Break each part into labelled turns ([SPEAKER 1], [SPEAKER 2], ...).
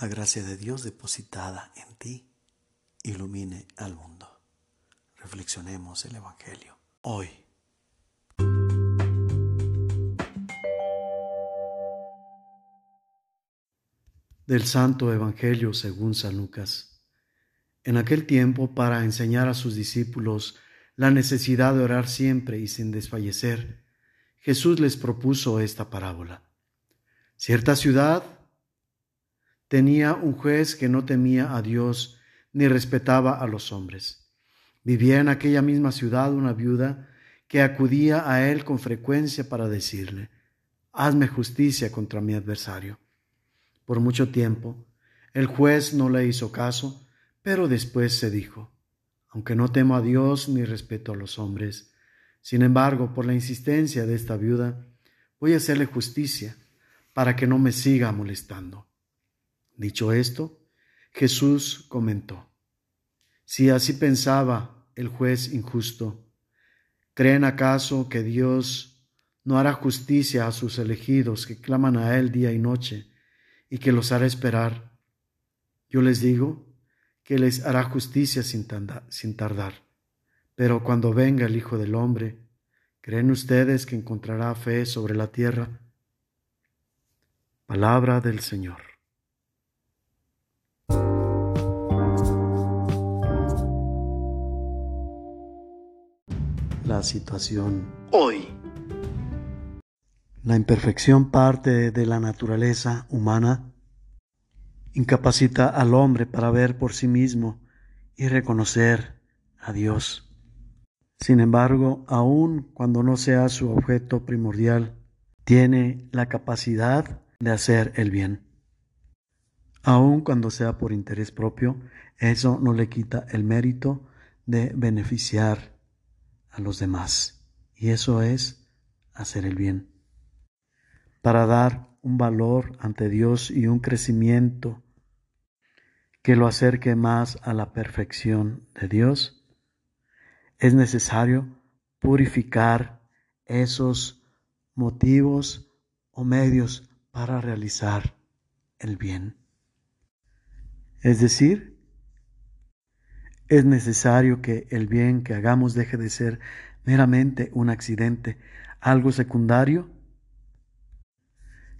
[SPEAKER 1] la gracia de Dios depositada en ti ilumine al mundo. Reflexionemos el Evangelio hoy. Del Santo Evangelio según San Lucas. En aquel tiempo, para enseñar a sus discípulos la necesidad de orar siempre y sin desfallecer, Jesús les propuso esta parábola. Cierta ciudad tenía un juez que no temía a Dios ni respetaba a los hombres. Vivía en aquella misma ciudad una viuda que acudía a él con frecuencia para decirle, hazme justicia contra mi adversario. Por mucho tiempo, el juez no le hizo caso, pero después se dijo, aunque no temo a Dios ni respeto a los hombres, sin embargo, por la insistencia de esta viuda, voy a hacerle justicia para que no me siga molestando. Dicho esto, Jesús comentó, si así pensaba el juez injusto, ¿creen acaso que Dios no hará justicia a sus elegidos que claman a Él día y noche y que los hará esperar? Yo les digo que les hará justicia sin, tardar. Pero cuando venga el Hijo del Hombre, ¿creen ustedes que encontrará fe sobre la tierra? Palabra del Señor. La situación hoy. La imperfección parte de la naturaleza humana, incapacita al hombre para ver por sí mismo y reconocer a Dios. Sin embargo, aun cuando no sea su objeto primordial, tiene la capacidad de hacer el bien. Aun cuando sea por interés propio, eso no le quita el mérito de beneficiar a los demás. Y eso es hacer el bien. Para dar un valor ante Dios y un crecimiento que lo acerque más a la perfección de Dios, es necesario purificar esos motivos o medios para realizar el bien. Es decir, es necesario que el bien que hagamos deje de ser meramente un accidente, algo secundario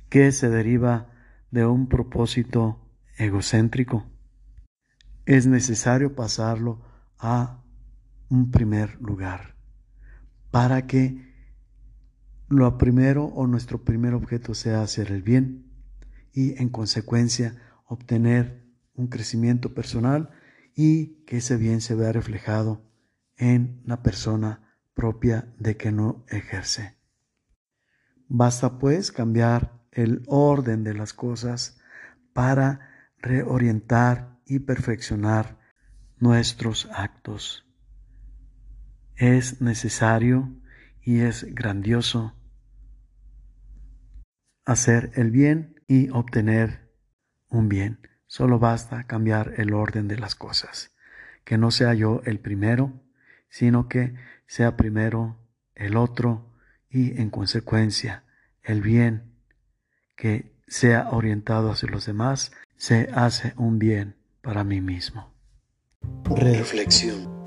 [SPEAKER 1] que se deriva de un propósito egocéntrico. Es necesario pasarlo a un primer lugar para que lo primero o nuestro primer objeto sea hacer el bien y en consecuencia obtener un crecimiento personal y que ese bien se vea reflejado en la persona propia de que no ejerce. Basta pues cambiar el orden de las cosas para reorientar y perfeccionar nuestros actos. Es necesario y es grandioso hacer el bien y obtener un bien. Solo basta cambiar el orden de las cosas, que no sea yo el primero, sino que sea primero el otro y en consecuencia el bien que sea orientado hacia los demás, se hace un bien para mí mismo. Reflexión.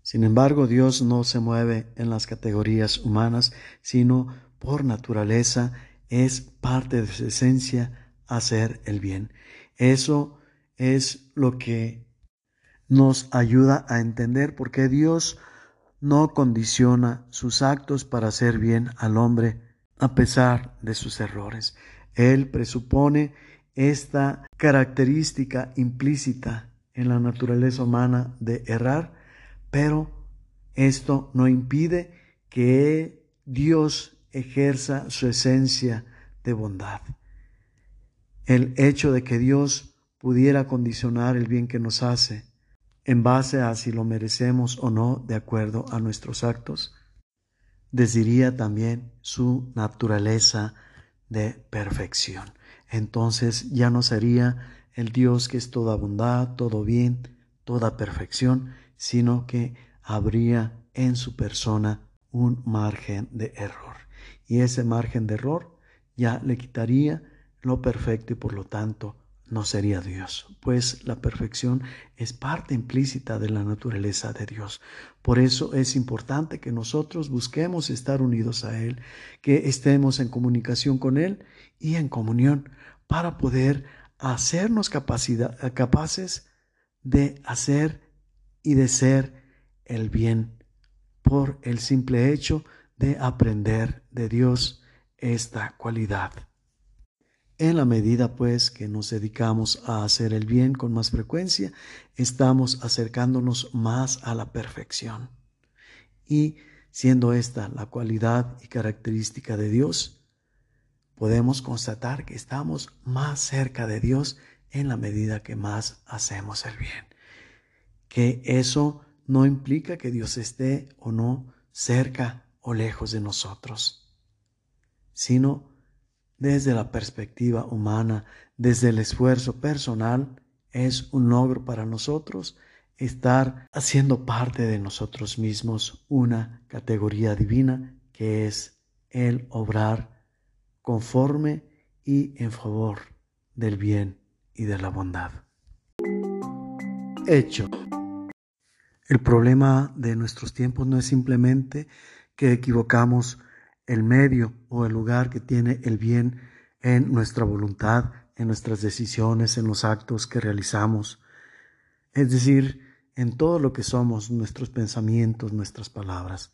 [SPEAKER 1] Sin embargo, Dios no se mueve en las categorías humanas, sino por naturaleza es parte de su esencia hacer el bien. Eso es lo que nos ayuda a entender por qué Dios no condiciona sus actos para hacer bien al hombre a pesar de sus errores. Él presupone esta característica implícita en la naturaleza humana de errar, pero esto no impide que Dios ejerza su esencia de bondad. El hecho de que Dios pudiera condicionar el bien que nos hace en base a si lo merecemos o no de acuerdo a nuestros actos, desdiría también su naturaleza de perfección. Entonces ya no sería el Dios que es toda bondad, todo bien, toda perfección, sino que habría en su persona un margen de error y ese margen de error ya le quitaría lo perfecto y por lo tanto no sería Dios, pues la perfección es parte implícita de la naturaleza de Dios. Por eso es importante que nosotros busquemos estar unidos a Él, que estemos en comunicación con Él y en comunión para poder hacernos capaces de hacer y de ser el bien por el simple hecho de aprender de Dios esta cualidad. En la medida pues que nos dedicamos a hacer el bien con más frecuencia, estamos acercándonos más a la perfección. Y siendo esta la cualidad y característica de Dios, podemos constatar que estamos más cerca de Dios en la medida que más hacemos el bien. Que eso no implica que Dios esté o no cerca o lejos de nosotros, sino desde la perspectiva humana, desde el esfuerzo personal, es un logro para nosotros estar haciendo parte de nosotros mismos una categoría divina que es el obrar conforme y en favor del bien y de la bondad. Hecho. El problema de nuestros tiempos no es simplemente que equivocamos el medio o el lugar que tiene el bien en nuestra voluntad, en nuestras decisiones, en los actos que realizamos, es decir, en todo lo que somos, nuestros pensamientos, nuestras palabras,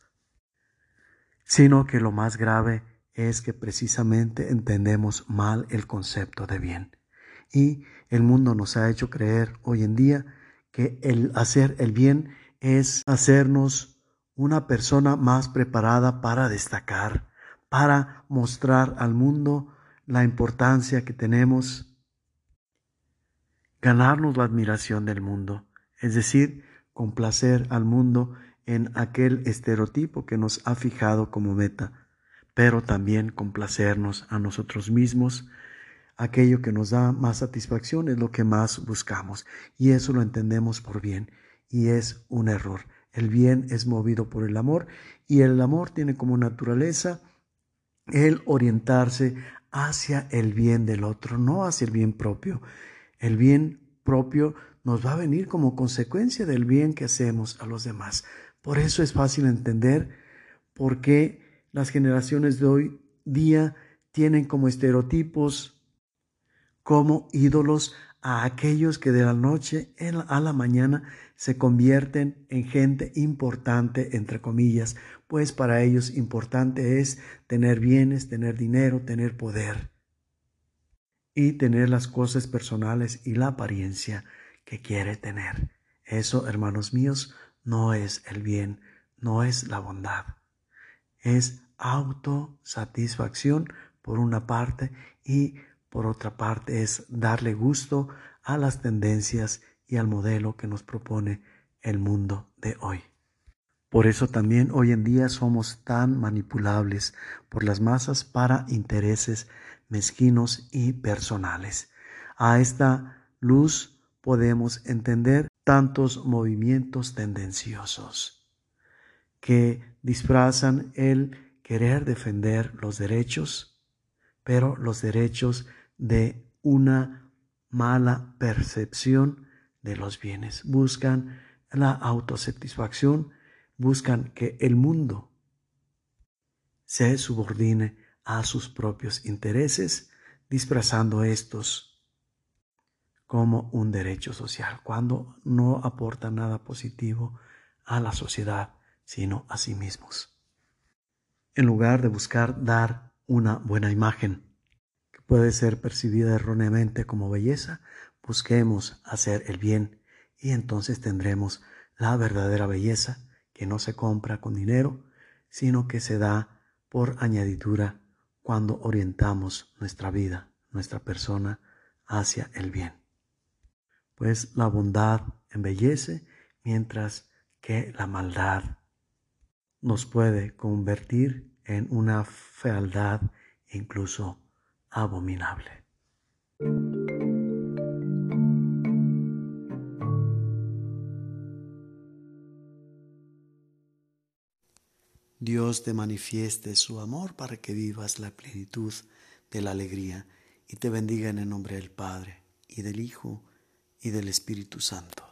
[SPEAKER 1] sino que lo más grave es que precisamente entendemos mal el concepto de bien. Y el mundo nos ha hecho creer hoy en día que el hacer el bien es hacernos una persona más preparada para destacar, para mostrar al mundo la importancia que tenemos, ganarnos la admiración del mundo, es decir, complacer al mundo en aquel estereotipo que nos ha fijado como meta, pero también complacernos a nosotros mismos, aquello que nos da más satisfacción es lo que más buscamos, y eso lo entendemos por bien, y es un error. El bien es movido por el amor y el amor tiene como naturaleza el orientarse hacia el bien del otro, no hacia el bien propio. El bien propio nos va a venir como consecuencia del bien que hacemos a los demás. Por eso es fácil entender por qué las generaciones de hoy día tienen como estereotipos, como ídolos a aquellos que de la noche a la mañana se convierten en gente importante, entre comillas, pues para ellos importante es tener bienes, tener dinero, tener poder y tener las cosas personales y la apariencia que quiere tener. Eso, hermanos míos, no es el bien, no es la bondad. Es autosatisfacción por una parte y por otra parte, es darle gusto a las tendencias y al modelo que nos propone el mundo de hoy. Por eso también hoy en día somos tan manipulables por las masas para intereses mezquinos y personales. A esta luz podemos entender tantos movimientos tendenciosos que disfrazan el querer defender los derechos, pero los derechos de una mala percepción de los bienes. Buscan la autosatisfacción, buscan que el mundo se subordine a sus propios intereses, disfrazando estos como un derecho social, cuando no aporta nada positivo a la sociedad, sino a sí mismos. En lugar de buscar dar una buena imagen, puede ser percibida erróneamente como belleza, busquemos hacer el bien y entonces tendremos la verdadera belleza que no se compra con dinero, sino que se da por añadidura cuando orientamos nuestra vida, nuestra persona hacia el bien. Pues la bondad embellece mientras que la maldad nos puede convertir en una fealdad incluso abominable. Dios te manifieste su amor para que vivas la plenitud de la alegría y te bendiga en el nombre del Padre, y del Hijo, y del Espíritu Santo.